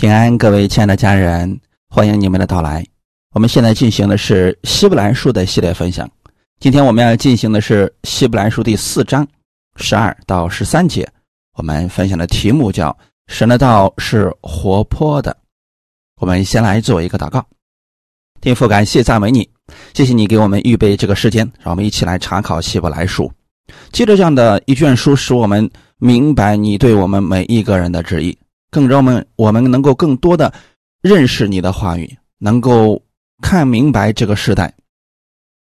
平安，各位亲爱的家人，欢迎你们的到来。我们现在进行的是希伯来书的系列分享。今天我们要进行的是希伯来书第四章十二到十三节。我们分享的题目叫“神的道是活泼的”。我们先来做一个祷告。天父，感谢赞美你，谢谢你给我们预备这个时间，让我们一起来查考希伯来书。借着这样的一卷书，使我们明白你对我们每一个人的旨意。更让我们我们能够更多的认识你的话语，能够看明白这个时代，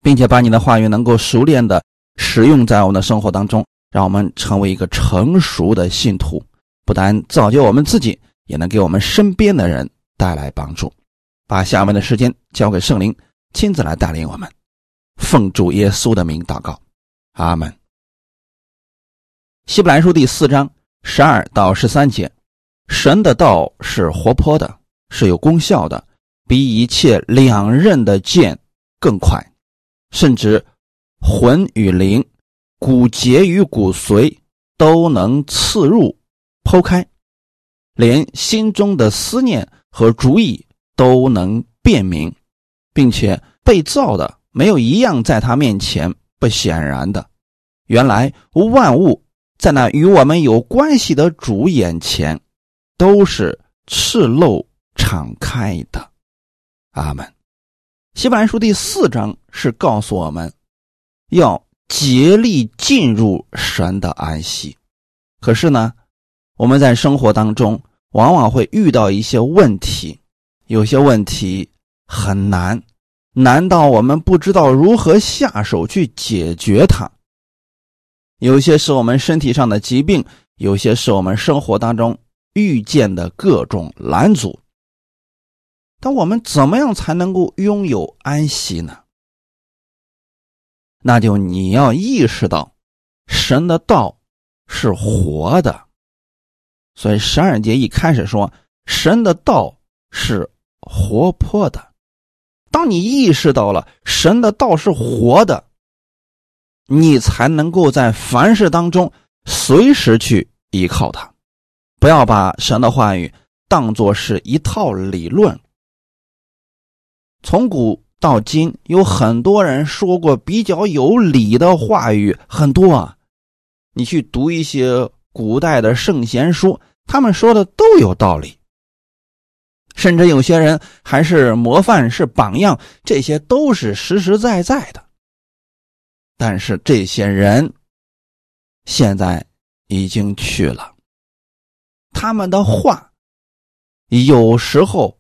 并且把你的话语能够熟练的使用在我们的生活当中，让我们成为一个成熟的信徒，不但造就我们自己，也能给我们身边的人带来帮助。把下面的时间交给圣灵，亲自来带领我们。奉主耶稣的名祷告，阿门。希伯来书第四章十二到十三节。神的道是活泼的，是有功效的，比一切两刃的剑更快，甚至魂与灵、骨节与骨髓都能刺入、剖开，连心中的思念和主意都能辨明，并且被造的没有一样在他面前不显然的。原来万物在那与我们有关系的主眼前。都是赤露敞开的，阿门。希伯来书第四章是告诉我们，要竭力进入神的安息。可是呢，我们在生活当中往往会遇到一些问题，有些问题很难，难道我们不知道如何下手去解决它？有些是我们身体上的疾病，有些是我们生活当中。遇见的各种拦阻，但我们怎么样才能够拥有安息呢？那就你要意识到，神的道是活的，所以十二节一开始说，神的道是活泼的。当你意识到了神的道是活的，你才能够在凡事当中随时去依靠他。不要把神的话语当作是一套理论。从古到今，有很多人说过比较有理的话语，很多啊。你去读一些古代的圣贤书，他们说的都有道理。甚至有些人还是模范，是榜样，这些都是实实在在的。但是这些人现在已经去了。他们的话有时候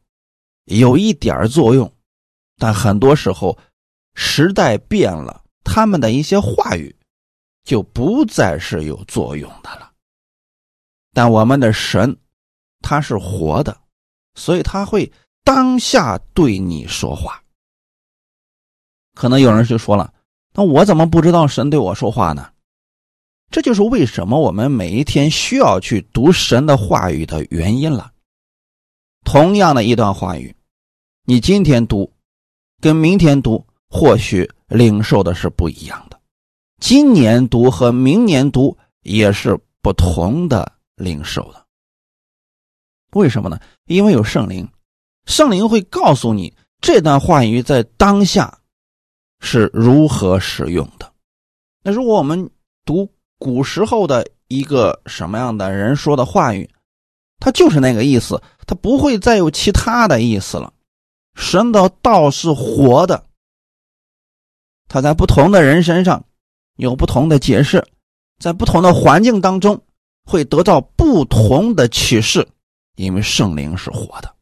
有一点作用，但很多时候时代变了，他们的一些话语就不再是有作用的了。但我们的神他是活的，所以他会当下对你说话。可能有人就说了：“那我怎么不知道神对我说话呢？”这就是为什么我们每一天需要去读神的话语的原因了。同样的一段话语，你今天读，跟明天读，或许领受的是不一样的。今年读和明年读也是不同的领受的。为什么呢？因为有圣灵，圣灵会告诉你这段话语在当下是如何使用的。那如果我们读，古时候的一个什么样的人说的话语，他就是那个意思，他不会再有其他的意思了。神的道是活的，他在不同的人身上有不同的解释，在不同的环境当中会得到不同的启示，因为圣灵是活的，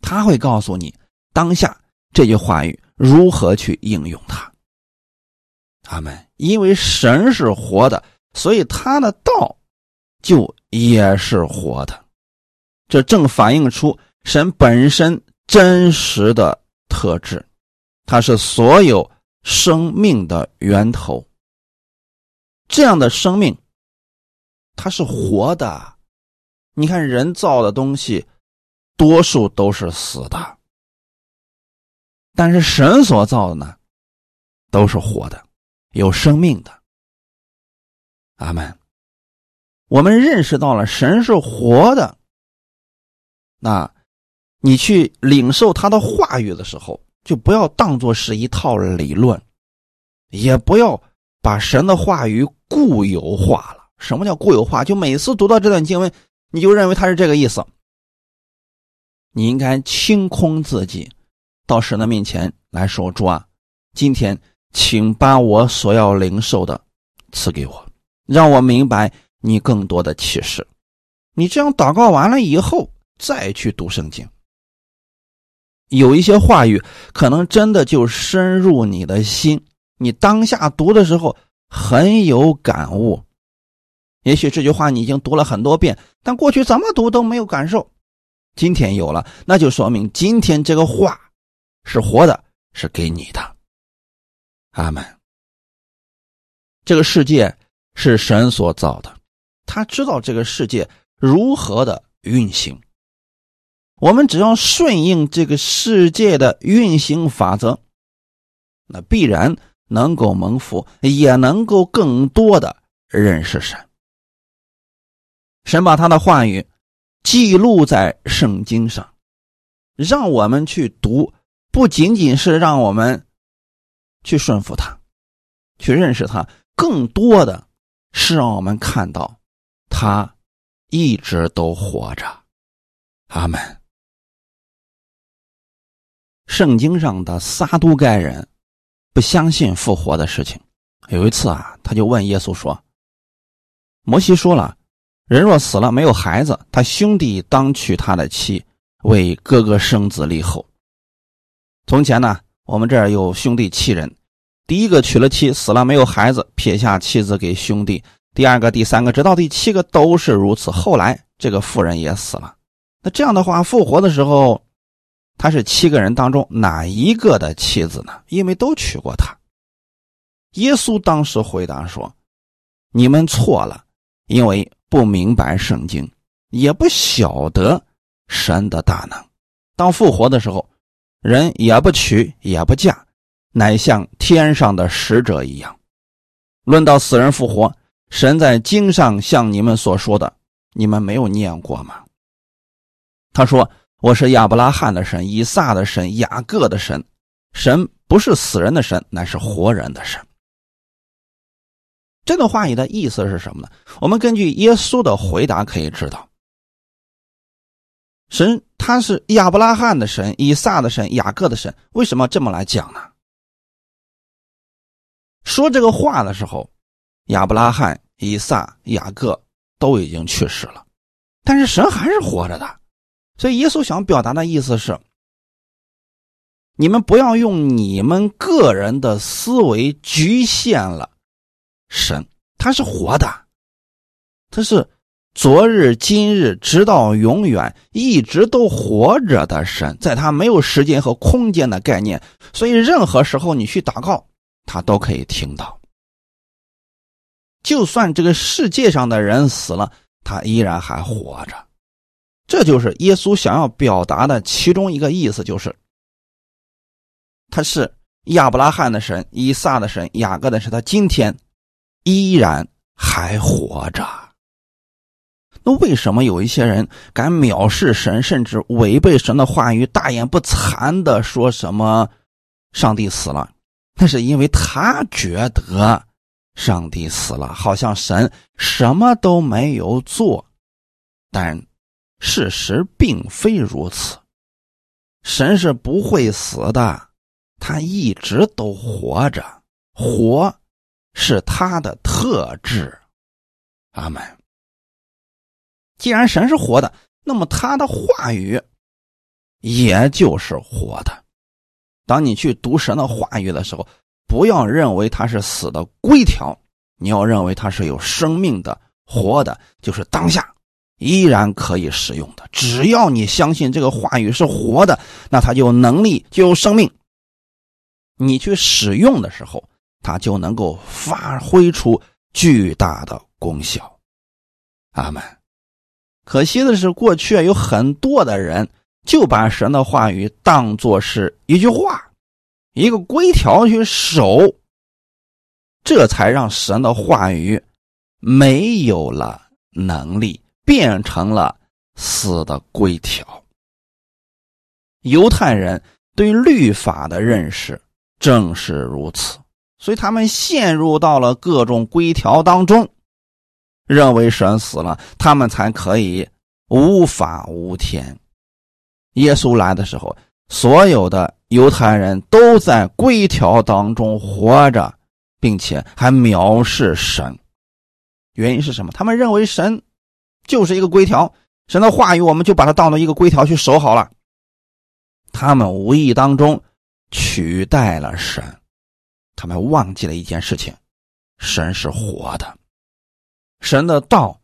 他会告诉你当下这句话语如何去应用它。他们因为神是活的，所以他的道就也是活的，这正反映出神本身真实的特质，它是所有生命的源头。这样的生命，它是活的。你看人造的东西，多数都是死的，但是神所造的呢，都是活的。有生命的，阿门。我们认识到了神是活的，那，你去领受他的话语的时候，就不要当做是一套理论，也不要把神的话语固有化了。什么叫固有化？就每次读到这段经文，你就认为他是这个意思。你应该清空自己，到神的面前来说：“主啊，今天请把我所要领受的赐给我，让我明白你更多的启示。”你这样祷告完了以后，再去读圣经，有一些话语可能真的就深入你的心。你当下读的时候很有感悟，也许这句话你已经读了很多遍，但过去怎么读都没有感受。今天有了，那就说明今天这个话是活的，是给你的。阿门。这个世界是神所造的，他知道这个世界。如何的运行？我们只要顺应这个世界的运行法则，那必然能够蒙福，也能够更多的认识神。神把他的话语记录在圣经上，让我们去读，不仅仅是让我们去顺服他，去认识他，更多的是让我们看到他。一直都活着，阿门。圣经上的撒都该人不相信复活的事情。有一次啊，他就问耶稣说：“摩西说了，人若死了没有孩子，他兄弟当娶他的妻，为哥哥生子立后。从前呢，我们这儿有兄弟七人，第一个娶了妻，死了没有孩子，撇下妻子给兄弟。”第二个、第三个，直到第七个都是如此。后来这个妇人也死了。那这样的话，复活的时候，他是七个人当中哪一个的妻子呢？因为都娶过她。耶稣当时回答说：“你们错了，因为不明白圣经，也不晓得神的大能。当复活的时候，人也不娶也不嫁，乃像天上的使者一样。论到死人复活。”神在经上像你们所说的，你们没有念过吗？他说：“我是亚伯拉罕的神，以撒的神，雅各的神。神不是死人的神，乃是活人的神。”这段话语的意思是什么呢？我们根据耶稣的回答可以知道，神他是亚伯拉罕的神，以撒的神，雅各的神。为什么这么来讲呢？说这个话的时候。亚伯拉罕、以撒、雅各都已经去世了，但是神还是活着的，所以耶稣想表达的意思是：你们不要用你们个人的思维局限了神，他是活的，他是昨日、今日直到永远一直都活着的神，在他没有时间和空间的概念，所以任何时候你去祷告，他都可以听到。就算这个世界上的人死了，他依然还活着。这就是耶稣想要表达的其中一个意思，就是他是亚伯拉罕的神、以撒的神、雅各的神，他今天依然还活着。那为什么有一些人敢藐视神，甚至违背神的话语，大言不惭的说什么上帝死了？那是因为他觉得。上帝死了，好像神什么都没有做，但事实并非如此。神是不会死的，他一直都活着，活是他的特质。阿门。既然神是活的，那么他的话语也就是活的。当你去读神的话语的时候。不要认为它是死的规条，你要认为它是有生命的、活的，就是当下依然可以使用的。只要你相信这个话语是活的，那它就有能力，就有生命。你去使用的时候，它就能够发挥出巨大的功效。阿门。可惜的是，过去有很多的人就把神的话语当作是一句话。一个规条去守，这才让神的话语没有了能力，变成了死的规条。犹太人对律法的认识正是如此，所以他们陷入到了各种规条当中，认为神死了，他们才可以无法无天。耶稣来的时候，所有的犹太人都在规条当中活着，并且还藐视神。原因是什么？他们认为神就是一个规条，神的话语我们就把它当做一个规条去守好了。他们无意当中取代了神，他们忘记了一件事情：神是活的，神的道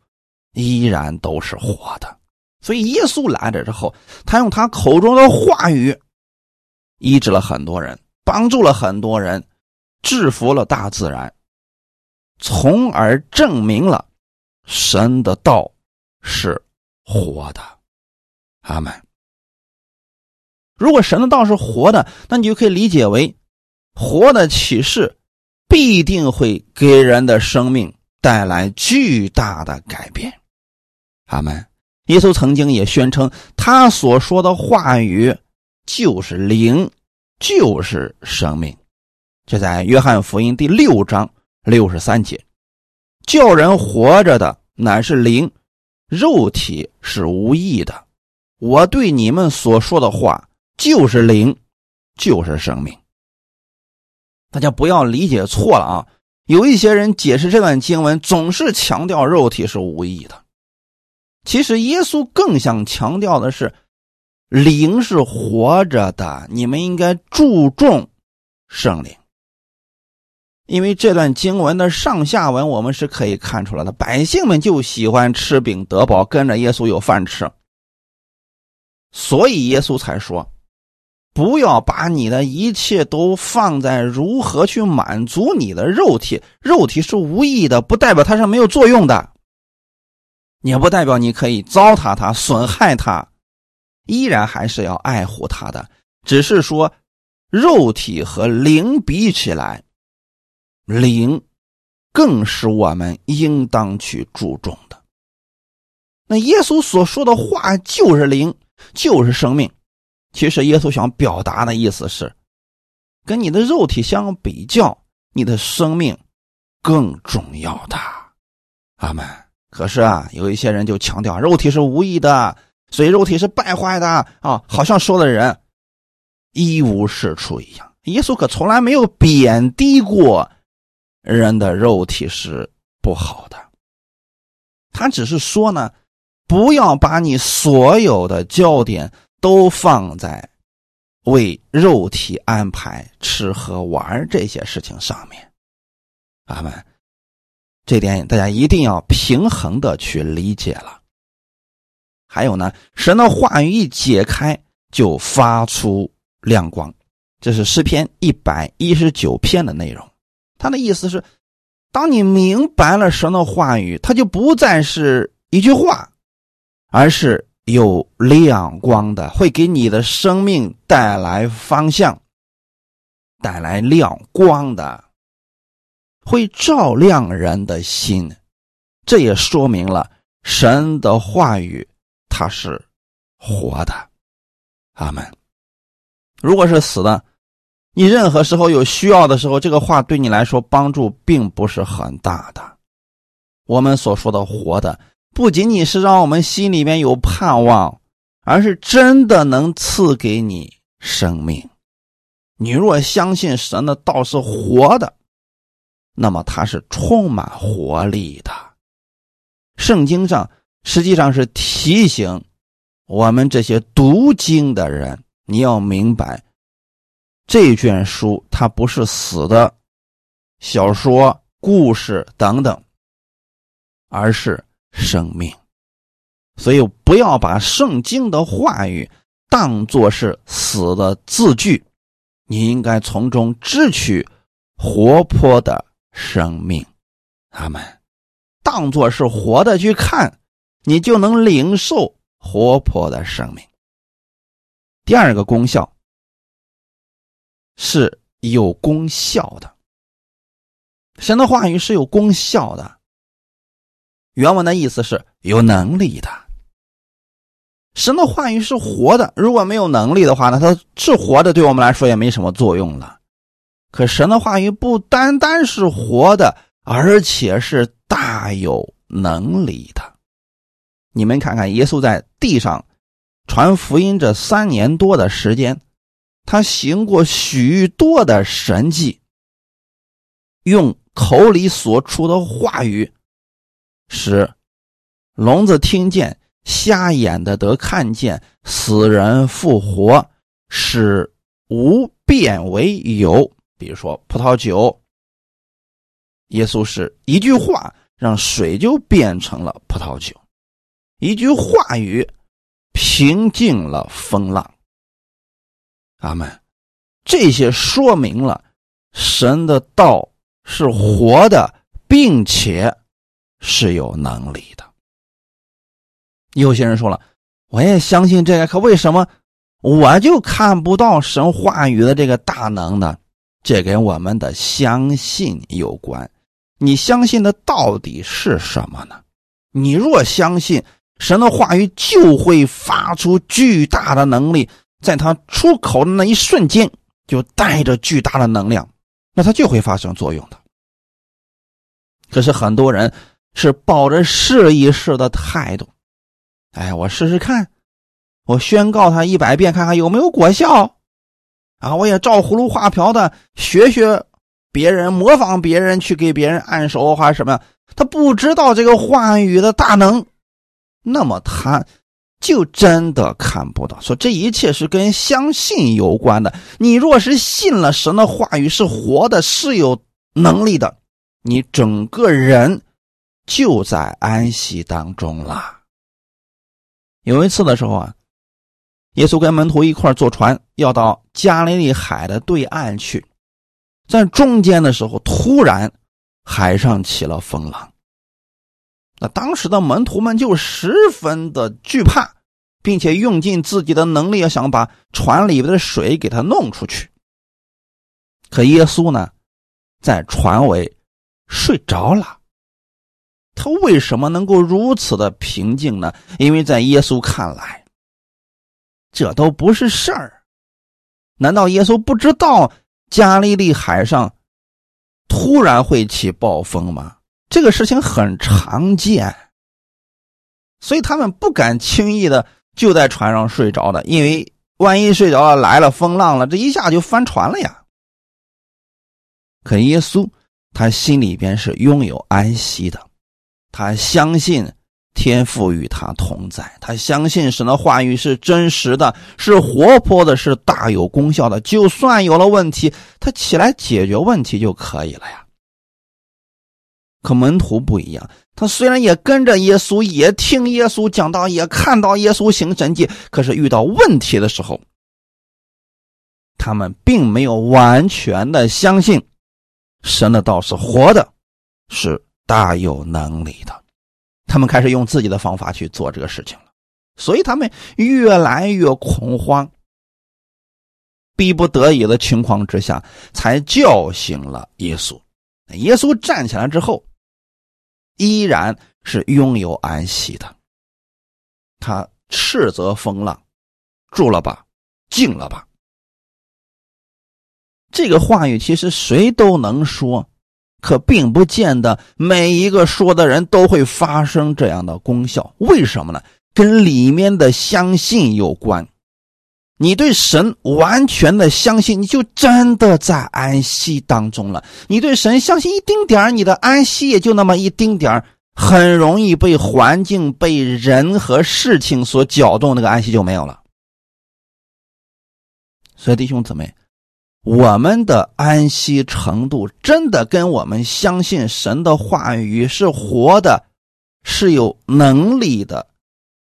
依然都是活的。所以耶稣来了之后，他用他口中的话语医治了很多人，帮助了很多人，制服了大自然。从而证明了神的道是活的，阿门。如果神的道是活的，那你就可以理解为活的启示必定会给人的生命带来巨大的改变，阿门。耶稣曾经也宣称，他所说的话语就是灵，就是生命。这在约翰福音第六章。六十三节，叫人活着的乃是灵，肉体是无益的。我对你们所说的话就是灵，就是生命。大家不要理解错了啊！有一些人解释这段经文，总是强调肉体是无益的。其实耶稣更想强调的是，灵是活着的，你们应该注重圣灵。因为这段经文的上下文，我们是可以看出来的。百姓们就喜欢吃饼得饱，跟着耶稣有饭吃，所以耶稣才说：“不要把你的一切都放在如何去满足你的肉体。肉体是无意的，不代表它是没有作用的，也不代表你可以糟蹋它、损害它，依然还是要爱护它的。只是说，肉体和灵比起来。”灵，更是我们应当去注重的。那耶稣所说的话就是灵，就是生命。其实耶稣想表达的意思是，跟你的肉体相比较，你的生命更重要的。阿门。可是啊，有一些人就强调肉体是无益的，所以肉体是败坏的啊，好像说的人一无是处一样。耶稣可从来没有贬低过。人的肉体是不好的，他只是说呢，不要把你所有的焦点都放在为肉体安排吃喝玩这些事情上面。阿门。这点大家一定要平衡的去理解了。还有呢，神的话语一解开就发出亮光，这是诗篇一百一十九篇的内容。他的意思是，当你明白了神的话语，它就不再是一句话，而是有亮光的，会给你的生命带来方向，带来亮光的，会照亮人的心。这也说明了神的话语它是活的。阿门。如果是死的。你任何时候有需要的时候，这个话对你来说帮助并不是很大的。我们所说的活的，不仅仅是让我们心里面有盼望，而是真的能赐给你生命。你若相信神的道是活的，那么它是充满活力的。圣经上实际上是提醒我们这些读经的人，你要明白。这卷书它不是死的小说、故事等等，而是生命，所以不要把圣经的话语当作是死的字句，你应该从中支取活泼的生命。他们当作是活的去看，你就能领受活泼的生命。第二个功效。是有功效的，神的话语是有功效的。原文的意思是有能力的。神的话语是活的，如果没有能力的话呢，它是活的，对我们来说也没什么作用了。可神的话语不单单是活的，而且是大有能力的。你们看看，耶稣在地上传福音这三年多的时间，他行过许多的神迹，用口里所出的话语，使聋子听见。瞎眼的得看见，死人复活，使无变为有。比如说葡萄酒，耶稣是一句话让水就变成了葡萄酒，一句话语平静了风浪。阿门。这些说明了神的道是活的，并且是有能力的。有些人说了，我也相信这个，可为什么我就看不到神话语的这个大能呢？这跟我们的相信有关。你相信的到底是什么呢？你若相信神的话语，就会发出巨大的能力，在他出口的那一瞬间，就带着巨大的能量，那它就会发生作用的。可是很多人是抱着试一试的态度。哎，我试试看，我宣告他一百遍，看看有没有果效。啊，我也照葫芦画瓢的学学别人，模仿别人去给别人按手或者什么。他不知道这个话语的大能，那么他就真的看不到。说这一切是跟相信有关的。你若是信了神的话语是活的，是有能力的，你整个人就在安息当中了。有一次的时候啊，耶稣跟门徒一块坐船，要到加利利海的对岸去。在中间的时候，突然海上起了风浪。那当时的门徒们就十分的惧怕，并且用尽自己的能力，要想把船里边的水给它弄出去。可耶稣呢，在船尾睡着了。他为什么能够如此的平静呢？因为在耶稣看来，这都不是事儿。难道耶稣不知道加利利海上突然会起暴风吗？这个事情很常见，所以他们不敢轻易的就在船上睡着的，因为万一睡着了来了风浪了，这一下就翻船了呀。可耶稣他心里边是拥有安息的。他相信天父与他同在，他相信神的话语是真实的，是活泼的，是大有功效的。就算有了问题，他起来解决问题就可以了呀。可门徒不一样，他虽然也跟着耶稣，也听耶稣讲道，也看到耶稣行神迹，可是遇到问题的时候，他们并没有完全的相信神的道是活的，是。大有能力的，他们开始用自己的方法去做这个事情了，所以他们越来越恐慌，逼不得已的情况之下，才叫醒了耶稣。耶稣站起来之后，依然是拥有安息的。他斥责风浪：“住了吧，静了吧。”这个话语其实谁都能说。可并不见得每一个说的人都会发生这样的功效，为什么呢？跟里面的相信有关。你对神完全的相信，你就真的在安息当中了。你对神相信一丁点你的安息也就那么一丁点很容易被环境、被人和事情所搅动，那个安息就没有了。所以，弟兄姊妹。我们的安息程度真的跟我们相信神的话语是活的、是有能力的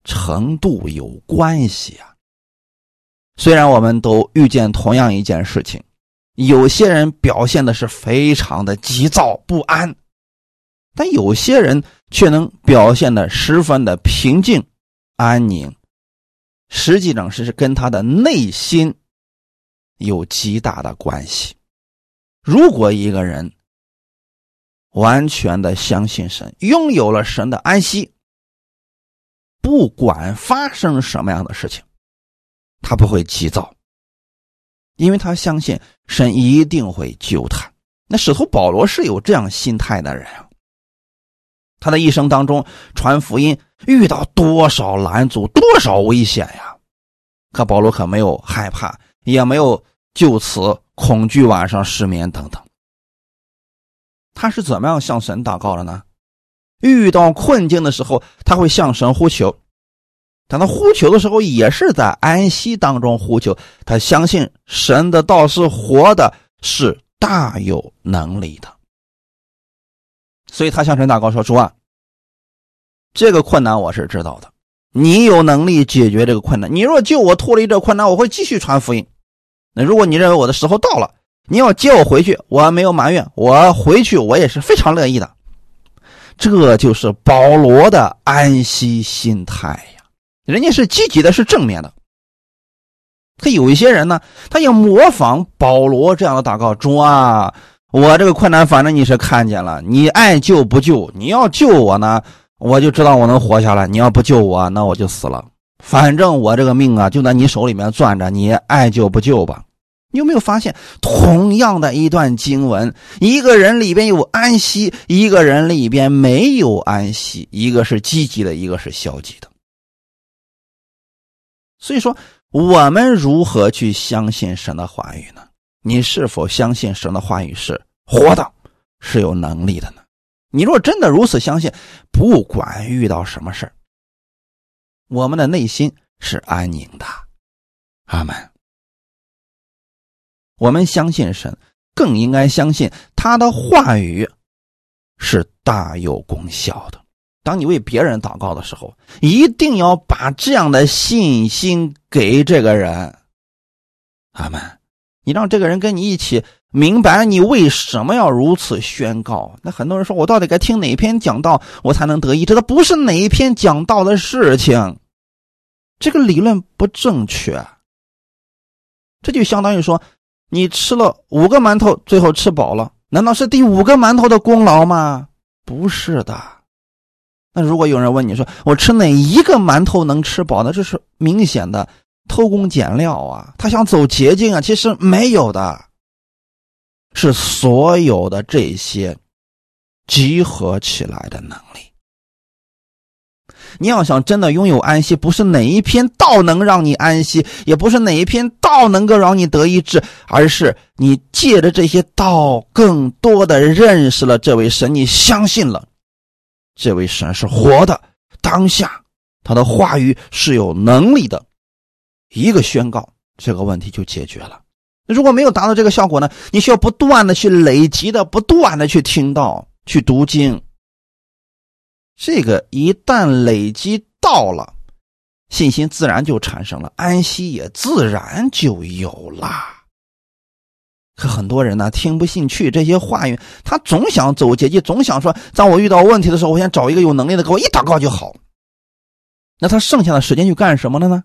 程度有关系啊。虽然我们都遇见同样一件事情，有些人表现的是非常的急躁不安，但有些人却能表现的十分的平静安宁，实际上是跟他的内心。有极大的关系。如果一个人完全的相信神，拥有了神的安息，不管发生什么样的事情，他不会急躁，因为他相信神一定会救他。那使徒保罗是有这样心态的人啊。他的一生当中传福音遇到多少拦阻，多少危险呀！可保罗可没有害怕，也没有就此恐惧晚上失眠等等。他是怎么样向神祷告的呢？遇到困境的时候，他会向神呼求。当他呼求的时候，也是在安息当中呼求。他相信神的道是活的，是大有能力的。所以他向神祷告说：“主啊，这个困难我是知道的，你有能力解决这个困难。你若救我脱离这困难，我会继续传福音。那如果你认为我的时候到了，你要接我回去，我没有埋怨，我回去我也是非常乐意的。这就是保罗的安息心态呀，人家是积极的，是正面的。可有一些人呢，他要模仿保罗这样的祷告：主啊。”我这个困难，反正你是看见了，你爱救不救？你要救我呢，我就知道我能活下来；你要不救我，那我就死了。反正我这个命啊，就在你手里面攥着，你爱救不救吧？你有没有发现，同样的一段经文，一个人里边有安息，一个人里边没有安息，一个是积极的，一个是消极的。所以说，我们如何去相信神的话语呢？你是否相信神的话语是活的，是有能力的呢？你若真的如此相信，不管遇到什么事我们的内心是安宁的。阿门。我们相信神，更应该相信他的话语是大有功效的。当你为别人祷告的时候，一定要把这样的信心给这个人。阿门。你让这个人跟你一起明白你为什么要如此宣告。那很多人说，我到底该听哪篇讲道，我才能得益？这不是哪一篇讲道的事情，这个理论不正确。这就相当于说，你吃了五个馒头，最后吃饱了，难道是第五个馒头的功劳吗？不是的。那如果有人问你说，我吃哪一个馒头能吃饱呢？这是明显的。偷工减料啊，他想走捷径啊，其实没有的，是所有的这些集合起来的能力。你要想真的拥有安息，不是哪一篇道能让你安息，也不是哪一篇道能够让你得医治，而是你借着这些道，更多的认识了这位神，你相信了这位神是活的，当下他的话语是有能力的。一个宣告，这个问题就解决了。如果没有达到这个效果呢？你需要不断的去累积的，不断的去听到、去读经。这个一旦累积到了，信心自然就产生了，安息也自然就有了。可很多人呢，听不进去这些话语，他总想走捷径，总想说，当我遇到问题的时候，我先找一个有能力的，给我一祷告就好。那他剩下的时间去干什么了呢？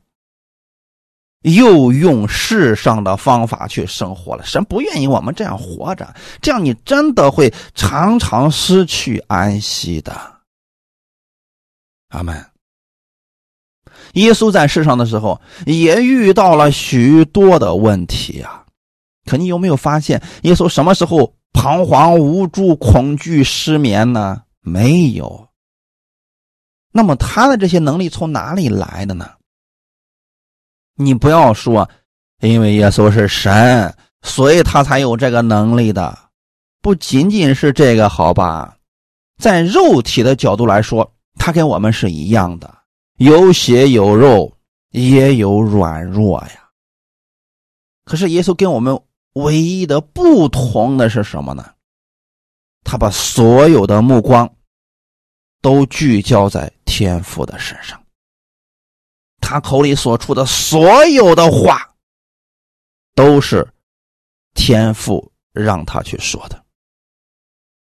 又用世上的方法去生活了，神不愿意我们这样活着，这样你真的会常常失去安息的。阿门。耶稣在世上的时候也遇到了许多的问题啊，可你有没有发现，耶稣什么时候彷徨无助、恐惧、失眠呢？没有。那么他的这些能力从哪里来的呢？你不要说，因为耶稣是神，所以他才有这个能力的。不仅仅是这个，好吧，在肉体的角度来说，他跟我们是一样的，有血有肉，也有软弱呀。可是耶稣跟我们唯一的不同的是什么呢？他把所有的目光都聚焦在天父的身上。他口里所出的所有的话，都是天父让他去说的。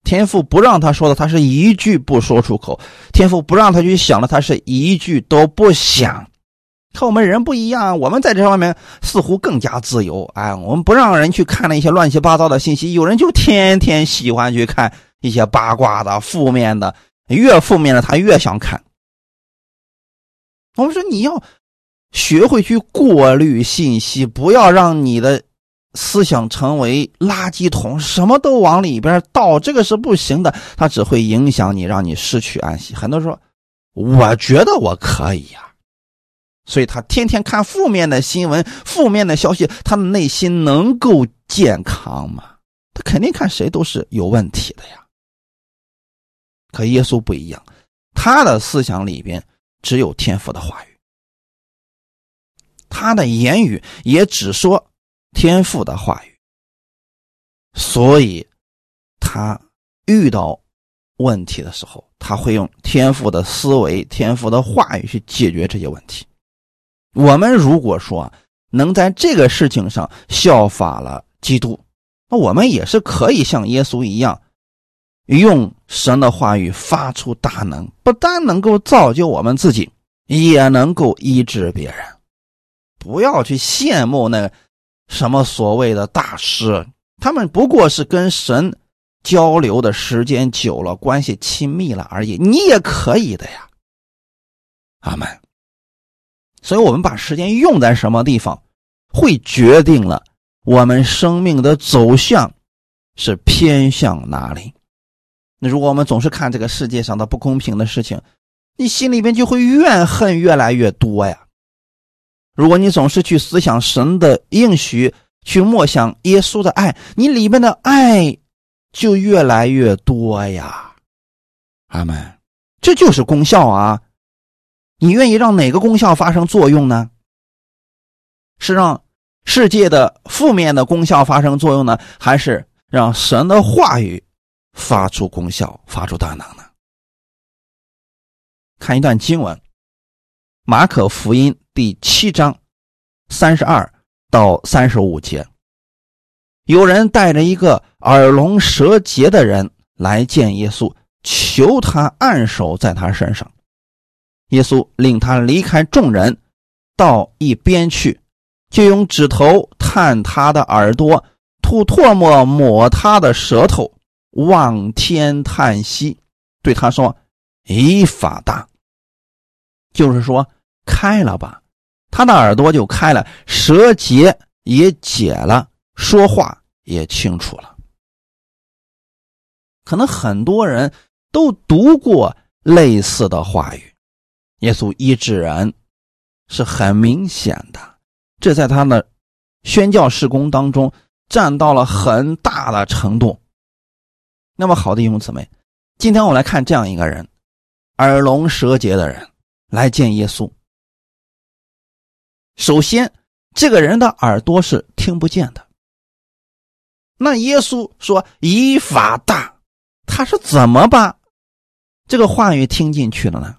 天父不让他说的，他是一句不说出口；天父不让他去想的，他是一句都不想。和我们人不一样，我们在这方面似乎更加自由。哎，我们不让人去看那些乱七八糟的信息，有人就天天喜欢去看一些八卦的、负面的，越负面的他越想看。我们说你要学会去过滤信息，不要让你的思想成为垃圾桶，什么都往里边倒，这个是不行的，它只会影响你，让你失去安息。很多人说，我觉得我可以呀，所以他天天看负面的新闻、负面的消息，他的内心能够健康吗？他肯定看谁都是有问题的呀。可耶稣不一样，他的思想里边只有天赋的话语，他的言语也只说天赋的话语，所以他遇到问题的时候，他会用天赋的思维、天赋的话语去解决这些问题。我们如果说能在这个事情上效法了基督，那我们也是可以像耶稣一样。用神的话语发出大能，不但能够造就我们自己，也能够医治别人。不要去羡慕那什么所谓的大师，他们不过是跟神交流的时间久了，关系亲密了而已。你也可以的呀，阿门。所以，我们把时间用在什么地方，会决定了我们生命的走向是偏向哪里。那如果我们总是看这个世界上的不公平的事情，你心里边就会怨恨越来越多呀。如果你总是去思想神的应许，去默想耶稣的爱，你里面的爱就越来越多呀。阿门。这就是功效啊！你愿意让哪个功效发生作用呢？是让世界的负面的功效发生作用呢，还是让神的话语？发出功效，发出大能呢？看一段经文，《马可福音》第七章三十二到三十五节。有人带着一个耳聋舌结的人来见耶稣，求他按手在他身上。耶稣令他离开众人，到一边去，就用指头探他的耳朵，吐唾沫抹他的舌头。望天叹息，对他说：“以法大，就是说开了吧。”他的耳朵就开了，舌结也解了，说话也清楚了。可能很多人都读过类似的话语，耶稣医治人是很明显的，这在他的宣教事工当中占到了很大的程度。那么好的弟兄姊妹，今天我们来看这样一个人，耳聋舌结的人来见耶稣。首先，这个人的耳朵是听不见的。那耶稣说“以法大”，他是怎么把这个话语听进去的呢？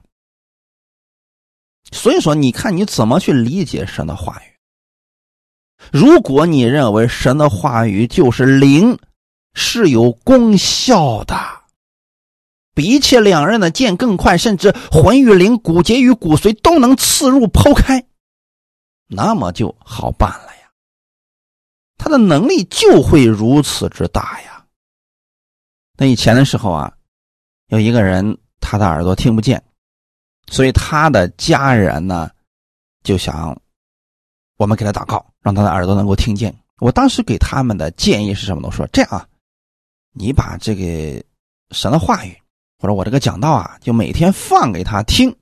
所以说，你看你怎么去理解神的话语。如果你认为神的话语就是灵。是有功效的，比一切两刃的剑更快，甚至魂与灵、骨节与骨髓都能刺入剖开，那么就好办了呀。他的能力就会如此之大呀。那以前的时候啊，有一个人他的耳朵听不见，所以他的家人呢就想我们给他祷告，让他的耳朵能够听见。我当时给他们的建议是什么？我说这样啊。你把这个神的话语，或者我这个讲道啊，就每天放给他听，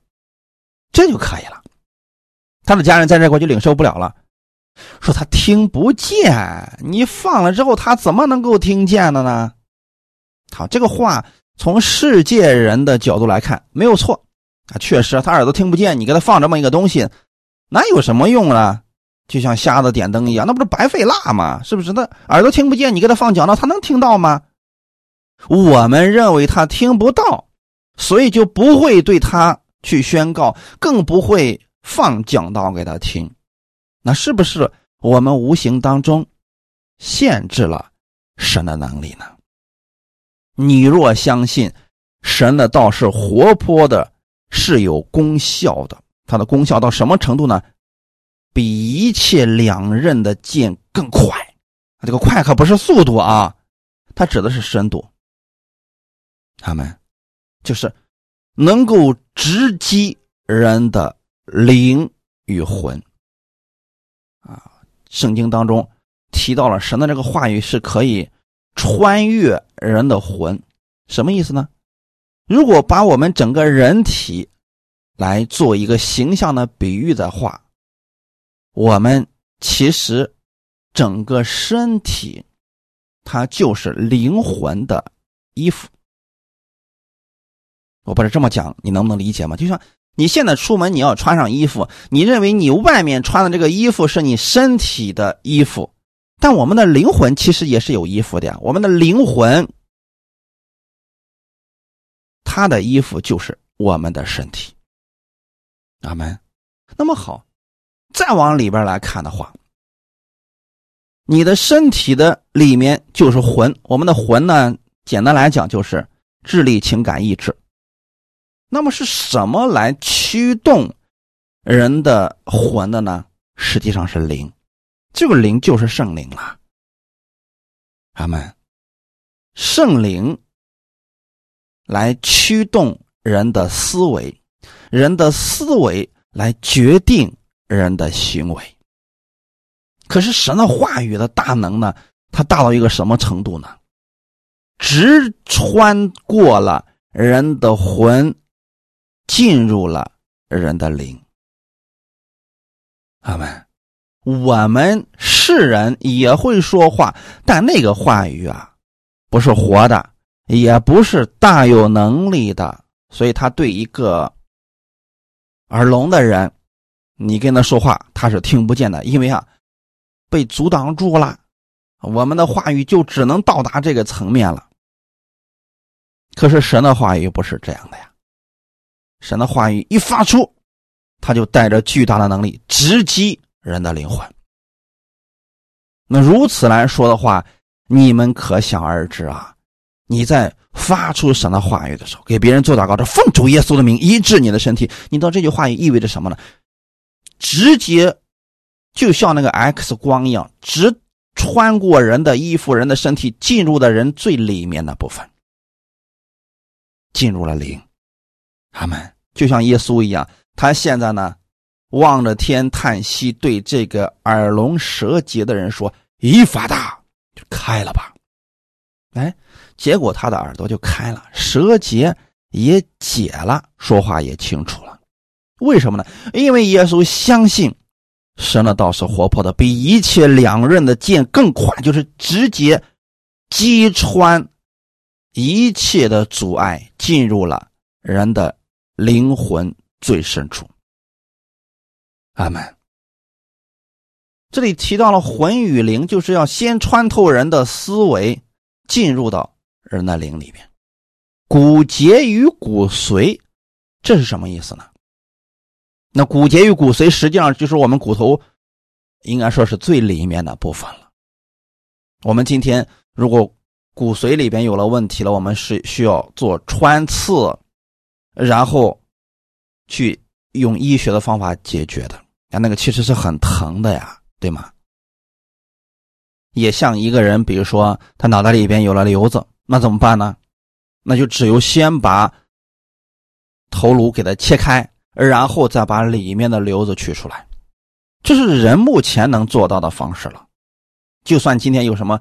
这就可以了。他的家人在这块就领受不了了，说他听不见，你放了之后他怎么能够听见的呢？好，这个话从世界人的角度来看没有错啊，确实他耳朵听不见，你给他放这么一个东西，那有什么用啊？就像瞎子点灯一样，那不是白费蜡吗？是不是？那耳朵听不见，你给他放讲道，他能听到吗？我们认为他听不到，所以就不会对他去宣告，更不会放讲道给他听。那是不是我们无形当中限制了神的能力呢？你若相信神的道是活泼的，是有功效的，它的功效到什么程度呢？比一切两刃的剑更快。这个快可不是速度啊，它指的是深度。他们就是能够直击人的灵与魂。啊，圣经当中提到了神的这个话语是可以穿越人的魂，什么意思呢？如果把我们整个人体来做一个形象的比喻的话，我们其实整个身体它就是灵魂的衣服。我不是这么讲，你能不能理解吗？就像你现在出门，你要穿上衣服，你认为你外面穿的这个衣服是你身体的衣服，但我们的灵魂其实也是有衣服的呀。我们的灵魂，他的衣服就是我们的身体。阿门。那么好，再往里边来看的话，你的身体的里面就是魂。我们的魂呢，简单来讲就是智力、情感、意志。那么是什么来驱动人的魂的呢？实际上是灵，这个灵就是圣灵了。阿门。圣灵来驱动人的思维，人的思维来决定人的行为。可是神的话语的大能呢？它大到一个什么程度呢？直穿过了人的魂。进入了人的灵，阿门。我们世人也会说话，但那个话语啊，不是活的，也不是大有能力的，所以他对一个耳聋的人，你跟他说话，他是听不见的，因为啊，被阻挡住了。我们的话语就只能到达这个层面了。可是神的话语不是这样的呀。神的话语一发出，他就带着巨大的能力直击人的灵魂。那如此来说的话，你们可想而知啊！你在发出神的话语的时候，给别人做祷告，这奉主耶稣的名医治你的身体。你知道这句话语意味着什么呢？直接就像那个 X 光一样，直穿过人的衣服、人的身体，进入的人最里面的部分，进入了灵。他们。就像耶稣一样，他现在呢，望着天叹息，对这个耳聋舌结的人说：“一法大，就开了吧。”哎，结果他的耳朵就开了，舌结也解了，说话也清楚了。为什么呢？因为耶稣相信神的道是活泼的，比一切两刃的剑更快，就是直接击穿一切的阻碍，进入了人的。灵魂最深处，阿门。这里提到了魂与灵，就是要先穿透人的思维，进入到人的灵里边。骨节与骨髓，这是什么意思呢？那骨节与骨髓实际上就是我们骨头，应该说是最里面的部分了。我们今天如果骨髓里边有了问题了，我们是需要做穿刺。然后，去用医学的方法解决的，啊，那个其实是很疼的呀，对吗？也像一个人，比如说他脑袋里边有了瘤子，那怎么办呢？那就只有先把头颅给它切开，然后再把里面的瘤子取出来，这是人目前能做到的方式了。就算今天有什么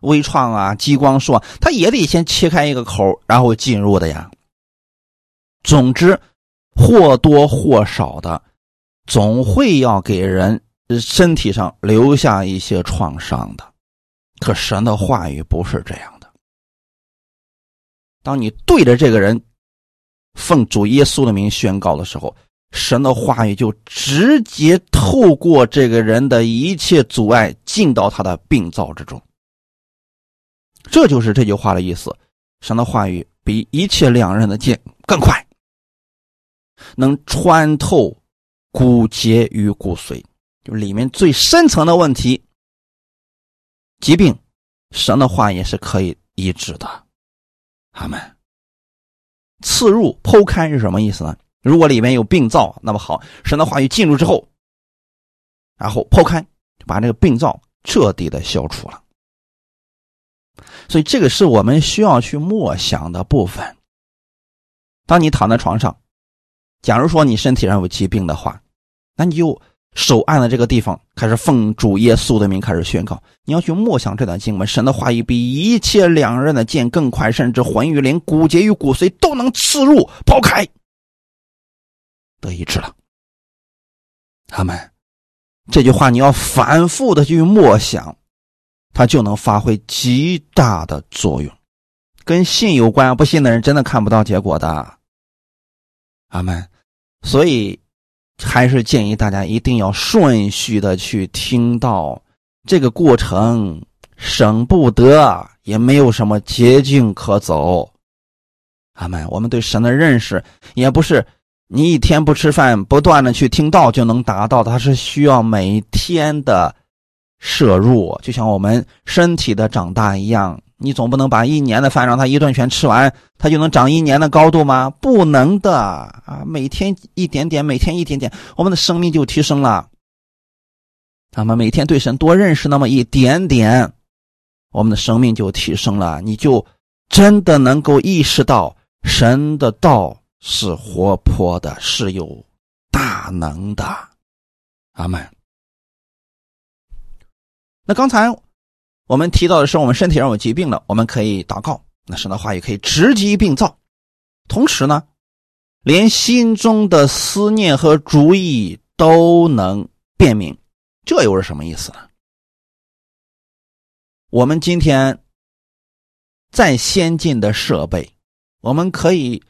微创啊、激光术，他也得先切开一个口，然后进入的呀。总之，或多或少的，总会要给人身体上留下一些创伤的。可神的话语不是这样的。当你对着这个人奉主耶稣的名宣告的时候，神的话语就直接透过这个人的一切阻碍，进到他的病灶之中。这就是这句话的意思。神的话语比一切两刃的剑更快。能穿透骨节与骨髓，就里面最深层的问题、疾病，神的话也是可以医治的。阿门。刺入、剖开是什么意思呢？如果里面有病灶，那么好，神的话语进入之后，然后剖开，就把这个病灶彻底的消除了。所以，这个是我们需要去默想的部分。当你躺在床上。假如说你身体上有疾病的话，那你就手按的这个地方，开始奉主耶稣的名开始宣告。你要去默想这段经文，神的话语比一切两刃的剑更快，甚至魂与灵、骨节与骨髓都能刺入、剖开，得医治了。他们这句话你要反复的去默想，它就能发挥极大的作用。跟信有关，不信的人真的看不到结果的。阿门。所以还是建议大家一定要顺序的去听到这个过程，省不得，也没有什么捷径可走。阿门。我们对神的认识也不是你一天不吃饭，不断的去听到就能达到，它是需要每天的摄入，就像我们身体的长大一样。你总不能把一年的饭让他一顿全吃完，他就能长一年的高度吗？不能的啊！每天一点点，每天一点点，我们的生命就提升了。那么每天对神多认识那么一点点，我们的生命就提升了。你就真的能够意识到神的道是活泼的，是有大能的。阿门。那刚才。我们提到的是，我们身体上有疾病了，我们可以祷告，那神的话语可以直击病灶。同时呢，连心中的思念和主意都能辨明，这又是什么意思呢？我们今天再先进的设备，我们可以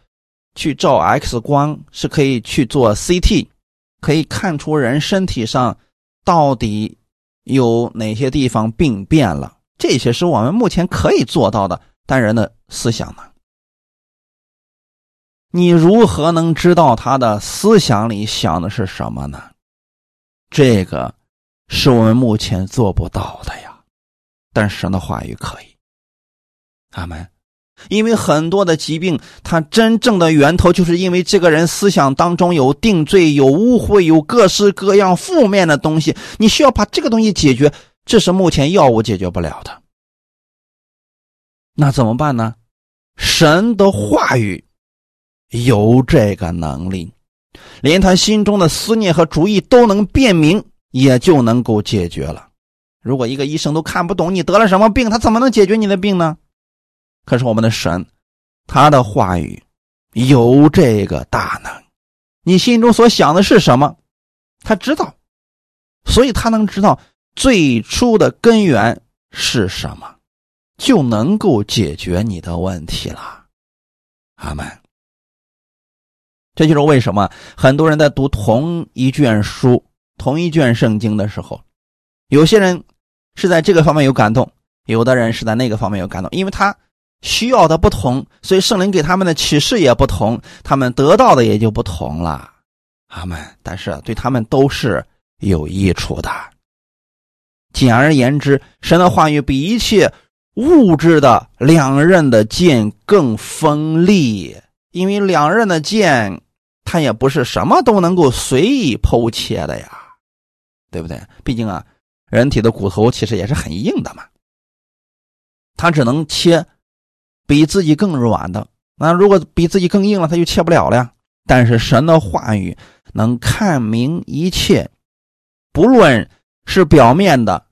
去照 X 光，是可以去做 CT，可以看出人身体上到底。有哪些地方病变了？这些是我们目前可以做到的。但人的思想呢？你如何能知道他的思想里想的是什么呢？这个是我们目前做不到的呀。但神的话语可以。阿门。因为很多的疾病，它真正的源头就是因为这个人思想当中有定罪、有污秽、有各式各样负面的东西。你需要把这个东西解决，这是目前药物解决不了的。那怎么办呢？神的话语有这个能力，连他心中的思念和主意都能辨明，也就能够解决了。如果一个医生都看不懂你得了什么病，他怎么能解决你的病呢？可是我们的神，他的话语有这个大能，你心中所想的是什么，他知道，所以他能知道最初的根源是什么，就能够解决你的问题了。阿门。这就是为什么很多人在读同一卷书、同一卷圣经的时候，有些人是在这个方面有感动，有的人是在那个方面有感动，因为他。需要的不同，所以圣灵给他们的启示也不同，他们得到的也就不同了。阿门。但是对他们都是有益处的。简而言之，神的话语比一切物质的两刃的剑更锋利，因为两刃的剑，它也不是什么都能够随意剖切的呀，对不对？毕竟啊，人体的骨头其实也是很硬的嘛，它只能切。比自己更软的，那如果比自己更硬了，他就切不了了呀。但是神的话语能看明一切，不论是表面的，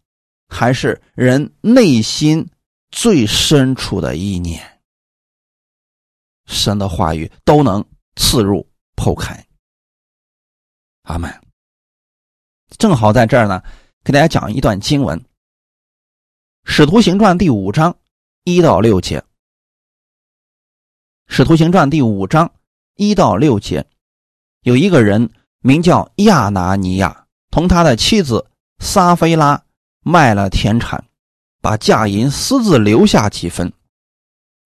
还是人内心最深处的意念，神的话语都能刺入剖开。阿门。正好在这儿呢，给大家讲一段经文，《使徒行传》第五章一到六节。使徒行传第五章一到六节，有一个人名叫亚拿尼亚，同他的妻子撒菲拉卖了田产，把价银私自留下几分。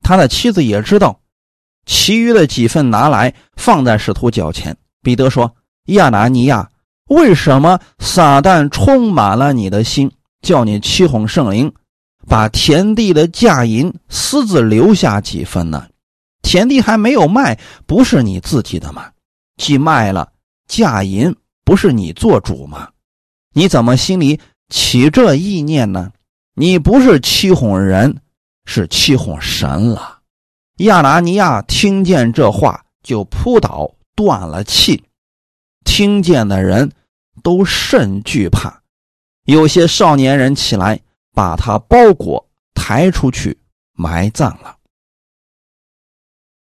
他的妻子也知道，其余的几份拿来放在使徒脚前。彼得说：“亚拿尼亚，为什么撒旦充满了你的心，叫你欺哄圣灵，把田地的价银私自留下几分呢？”田地还没有卖，不是你自己的吗？既卖了，价银不是你做主吗？你怎么心里起这意念呢？你不是欺哄人，是欺哄神了。亚拿尼亚听见这话，就扑倒，断了气。听见的人都甚惧怕。有些少年人起来，把他包裹抬出去埋葬了。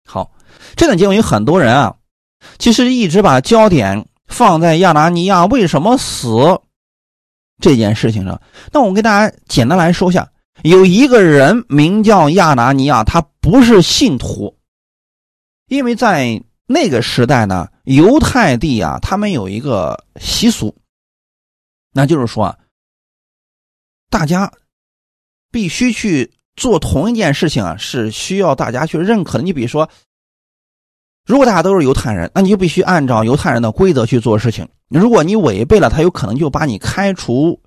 好，这段经文有很多人啊，其实一直把焦点放在亚拿尼亚为什么死这件事情上。那我给大家简单来说一下，有一个人名叫亚拿尼亚，他不是信徒，因为在那个时代呢，犹太地啊，他们有一个习俗。那就是说，大家必须去做同一件事情啊，是需要大家去认可的。你比如说，如果大家都是犹太人，那你就必须按照犹太人的规则去做事情。如果你违背了，他有可能就把你开除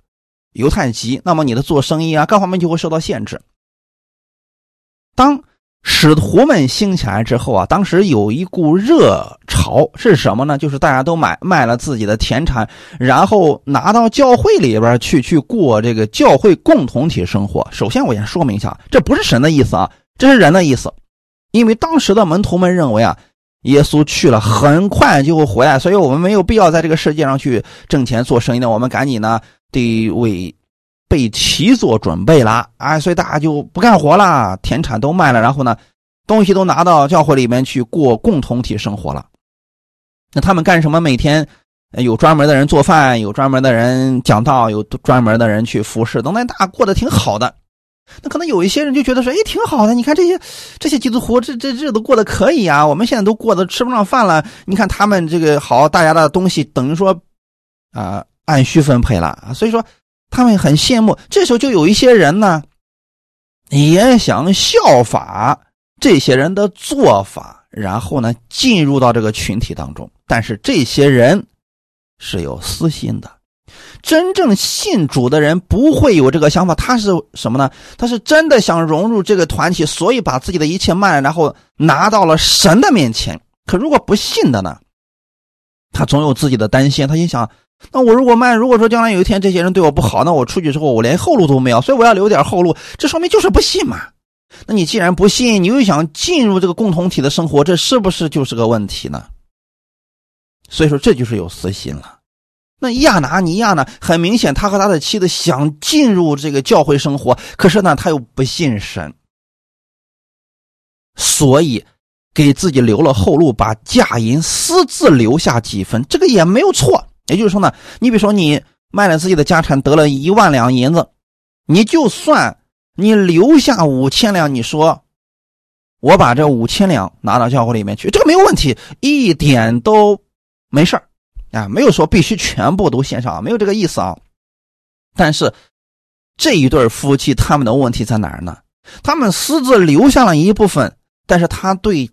犹太籍，那么你的做生意啊，各方面就会受到限制。当使徒们兴起来之后啊，当时有一股热潮是什么呢？就是大家都买卖了自己的田产，然后拿到教会里边去去过这个教会共同体生活。首先，我先说明一下，这不是神的意思啊，这是人的意思。因为当时的门徒们认为啊，耶稣去了很快就会回来，所以我们没有必要在这个世界上去挣钱做生意的，我们赶紧呢得为。被齐做准备了啊，所以大家就不干活了，田产都卖了，然后呢，东西都拿到教会里面去过共同体生活了。那他们干什么？每天有专门的人做饭，有专门的人讲道，有专门的人去服侍，等等，大家过得挺好的。那可能有一些人就觉得说，哎，挺好的。你看这些这些基督徒，这这日子过得可以啊。我们现在都过得吃不上饭了。你看他们这个好，大家的东西等于说啊按需分配了所以说。他们很羡慕，这时候就有一些人呢，也想效法这些人的做法，然后呢进入到这个群体当中。但是这些人是有私心的，真正信主的人不会有这个想法。他是什么呢？他是真的想融入这个团体，所以把自己的一切卖，然后拿到了神的面前。可如果不信的呢？他总有自己的担心，他心想。那我如果卖，如果说将来有一天这些人对我不好，那我出去之后我连后路都没有，所以我要留点后路。这说明就是不信嘛。那你既然不信，你又想进入这个共同体的生活，这是不是就是个问题呢？所以说这就是有私心了。那亚拿尼亚呢？很明显，他和他的妻子想进入这个教会生活，可是呢，他又不信神，所以给自己留了后路，把嫁银私自留下几分，这个也没有错。也就是说呢，你比如说你卖了自己的家产，得了一万两银子，你就算你留下五千两，你说我把这五千两拿到教会里面去，这个没有问题，一点都没事啊，没有说必须全部都献上，没有这个意思啊。但是这一对夫妻他们的问题在哪儿呢？他们私自留下了一部分，但是他对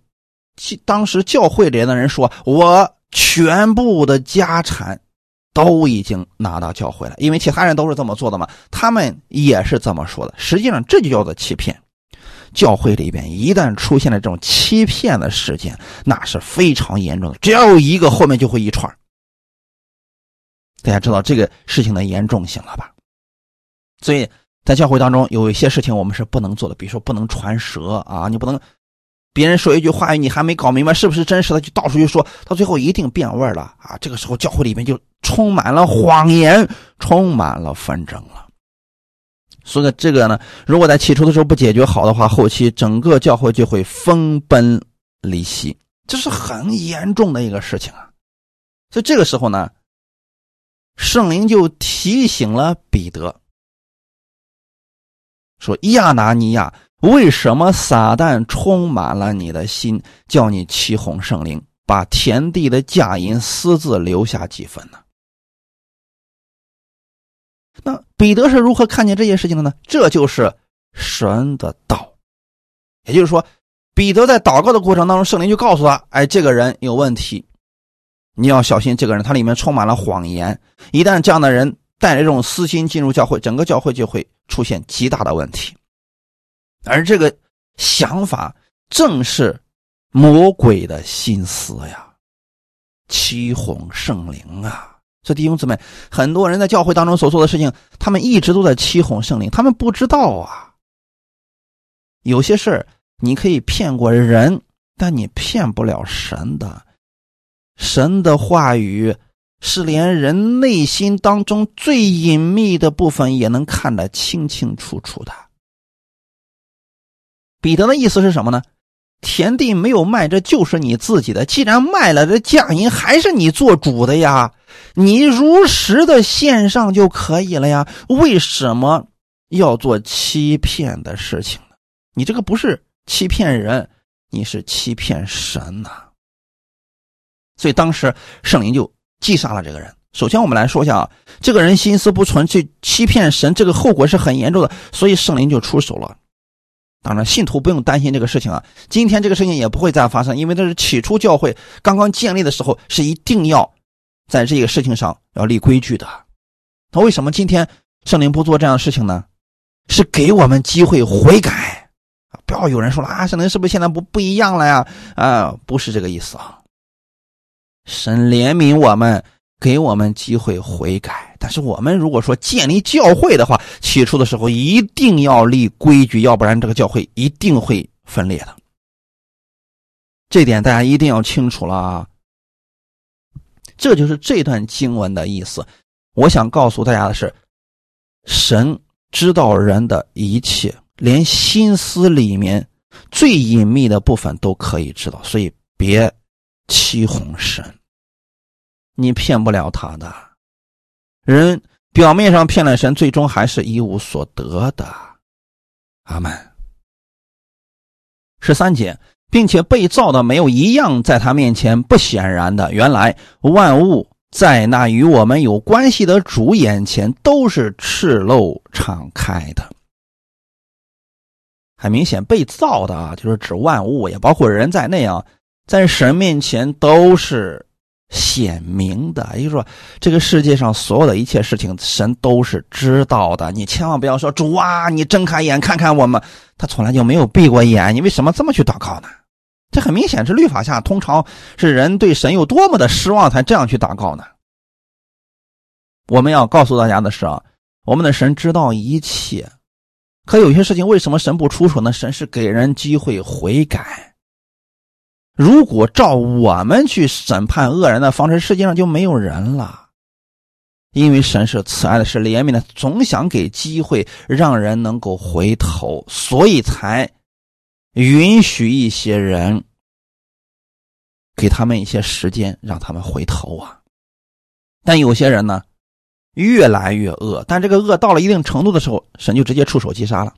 当时教会里的人说：“我。”全部的家产都已经拿到教会了，因为其他人都是这么做的嘛，他们也是这么说的。实际上，这就叫做欺骗。教会里边一旦出现了这种欺骗的事件，那是非常严重的。只要有一个，后面就会一串。大家知道这个事情的严重性了吧？所以在教会当中，有一些事情我们是不能做的，比如说不能传舌啊，你不能。别人说一句话语，你还没搞明白是不是真实的，就到处去说，到最后一定变味了啊！这个时候教会里面就充满了谎言，充满了纷争了。所以这个呢，如果在起初的时候不解决好的话，后期整个教会就会分崩离析，这是很严重的一个事情啊。所以这个时候呢，圣灵就提醒了彼得，说：“亚拿尼亚。”为什么撒旦充满了你的心，叫你起哄圣灵，把田地的价银私自留下几分呢？那彼得是如何看见这件事情的呢？这就是神的道，也就是说，彼得在祷告的过程当中，圣灵就告诉他：“哎，这个人有问题，你要小心这个人，他里面充满了谎言。一旦这样的人带着这种私心进入教会，整个教会就会出现极大的问题。”而这个想法正是魔鬼的心思呀，欺哄圣灵啊！这弟兄姊妹，很多人在教会当中所做的事情，他们一直都在欺哄圣灵，他们不知道啊。有些事你可以骗过人，但你骗不了神的。神的话语是连人内心当中最隐秘的部分也能看得清清楚楚的。彼得的意思是什么呢？田地没有卖，这就是你自己的。既然卖了，这价银还是你做主的呀。你如实的献上就可以了呀。为什么要做欺骗的事情呢？你这个不是欺骗人，你是欺骗神呐。所以当时圣灵就击杀了这个人。首先，我们来说一下啊，这个人心思不纯，去欺骗神，这个后果是很严重的。所以圣灵就出手了。当然，信徒不用担心这个事情啊。今天这个事情也不会再发生，因为这是起初教会刚刚建立的时候，是一定要在这个事情上要立规矩的。那为什么今天圣灵不做这样的事情呢？是给我们机会悔改啊不要有人说了啊，圣灵是不是现在不不一样了呀？啊，不是这个意思啊。神怜悯我们。给我们机会悔改，但是我们如果说建立教会的话，起初的时候一定要立规矩，要不然这个教会一定会分裂的。这点大家一定要清楚了啊！这就是这段经文的意思。我想告诉大家的是，神知道人的一切，连心思里面最隐秘的部分都可以知道，所以别欺哄神。你骗不了他的，人表面上骗了神，最终还是一无所得的。阿门。十三节，并且被造的没有一样在他面前不显然的。原来万物在那与我们有关系的主眼前都是赤露敞开的。很明显，被造的啊，就是指万物，也包括人在内啊，在神面前都是。显明的，也就是说，这个世界上所有的一切事情，神都是知道的。你千万不要说主啊，你睁开眼看看我们，他从来就没有闭过眼。你为什么这么去祷告呢？这很明显是律法下，通常是人对神有多么的失望才这样去祷告呢？我们要告诉大家的是啊，我们的神知道一切，可有些事情为什么神不出手呢？神是给人机会悔改。如果照我们去审判恶人的方式，世界上就没有人了。因为神是慈爱的，是怜悯的，总想给机会让人能够回头，所以才允许一些人给他们一些时间，让他们回头啊。但有些人呢，越来越恶，但这个恶到了一定程度的时候，神就直接出手击杀了。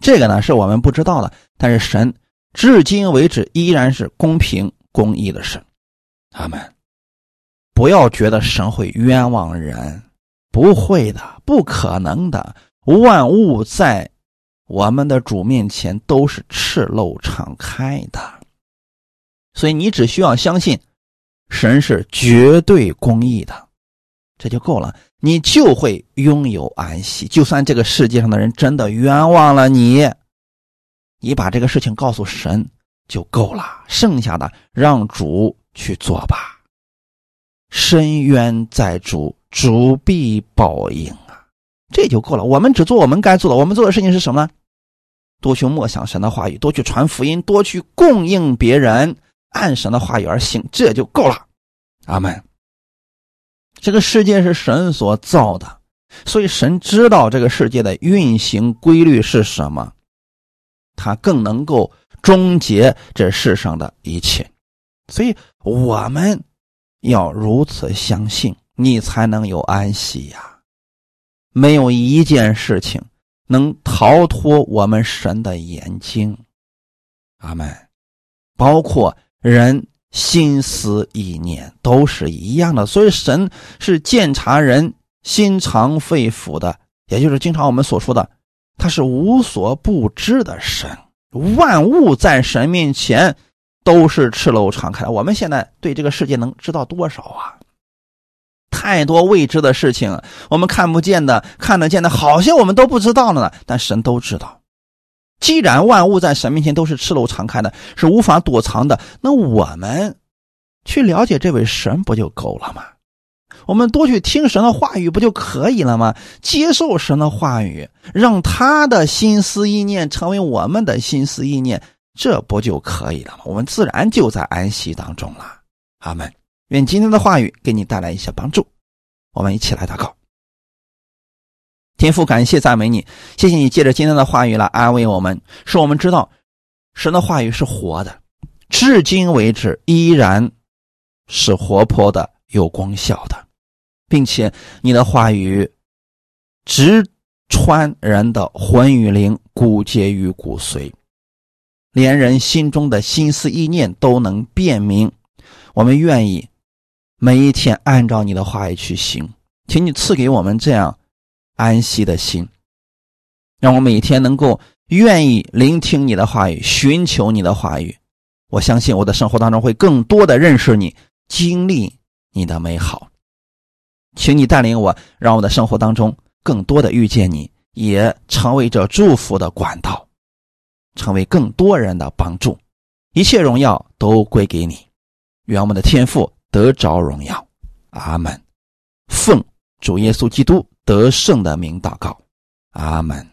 这个呢，是我们不知道的，但是神。至今为止依然是公平公义的神，阿门。不要觉得神会冤枉人，不会的，不可能的。万物在我们的主面前都是赤露敞开的，所以你只需要相信神是绝对公义的，这就够了，你就会拥有安息。就算这个世界上的人真的冤枉了你。你把这个事情告诉神就够了，剩下的让主去做吧。深渊在主，主必报应啊，这就够了。我们只做我们该做的，我们做的事情是什么呢？多去默想神的话语，多去传福音，多去供应别人，按神的话语而行，这就够了。阿门。这个世界是神所造的，所以神知道这个世界的运行规律是什么。他更能够终结这世上的一切，所以我们要如此相信，你才能有安息呀。没有一件事情能逃脱我们神的眼睛，阿门。包括人心思意念都是一样的，所以神是鉴察人心肠肺腑的，也就是经常我们所说的。他是无所不知的神，万物在神面前都是赤裸敞开。我们现在对这个世界能知道多少啊？太多未知的事情，我们看不见的、看得见的，好像我们都不知道了呢。但神都知道。既然万物在神面前都是赤裸敞开的，是无法躲藏的，那我们去了解这位神不就够了吗？我们多去听神的话语不就可以了吗？接受神的话语，让他的心思意念成为我们的心思意念，这不就可以了吗？我们自然就在安息当中了。阿门。愿今天的话语给你带来一些帮助。我们一起来祷告。天父，感谢赞美你，谢谢你借着今天的话语来安慰我们，使我们知道神的话语是活的，至今为止依然是活泼的、有功效的，并且你的话语直穿人的魂与灵、骨节与骨髓，连人心中的心思意念都能辨明。我们愿意每一天按照你的话语去行，请你赐给我们这样。安息的心，让我每天能够愿意聆听你的话语，寻求你的话语。我相信我的生活当中会更多的认识你，经历你的美好。请你带领我，让我的生活当中更多的遇见你，也成为这祝福的管道，成为更多人的帮助。一切荣耀都归给你，愿我们的天赋得着荣耀。阿门。奉主耶稣基督。得胜的名祷告，阿门。